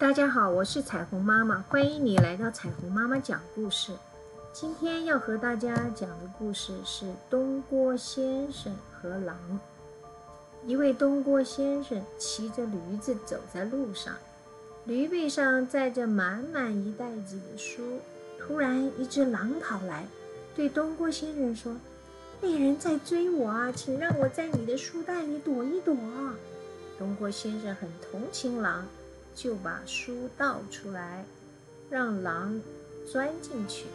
大家好，我是彩虹妈妈，欢迎你来到彩虹妈妈讲故事。今天要和大家讲的故事是东郭先生和狼。一位东郭先生骑着驴子走在路上，驴背上载着满满一袋子的书。突然，一只狼跑来，对东郭先生说：“猎人在追我啊，请让我在你的书袋里躲一躲。”东郭先生很同情狼。就把书倒出来，让狼钻进去。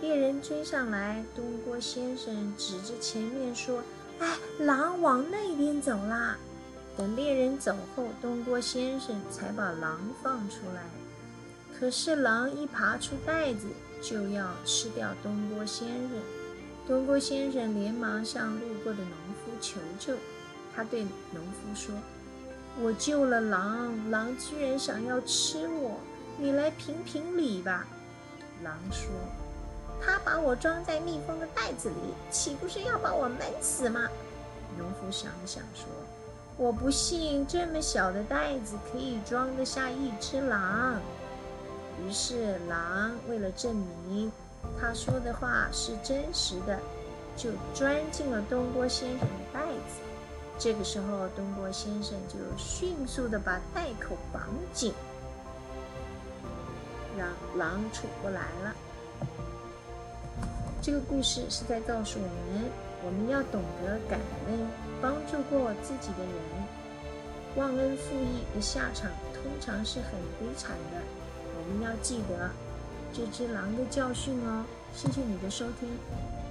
猎人追上来，东郭先生指着前面说：“哎，狼往那边走啦！”等猎人走后，东郭先生才把狼放出来。可是狼一爬出袋子，就要吃掉东郭先生。东郭先生连忙向路过的农夫求救。他对农夫说。我救了狼，狼居然想要吃我，你来评评理吧。狼说：“他把我装在密封的袋子里，岂不是要把我闷死吗？”农夫想了想说：“我不信这么小的袋子可以装得下一只狼。”于是狼为了证明他说的话是真实的，就钻进了东郭先生的袋子。这个时候，东郭先生就迅速的把袋口绑紧，让狼出不来了。这个故事是在告诉我们，我们要懂得感恩，帮助过自己的人，忘恩负义的下场通常是很悲惨的。我们要记得这只狼的教训哦。谢谢你的收听。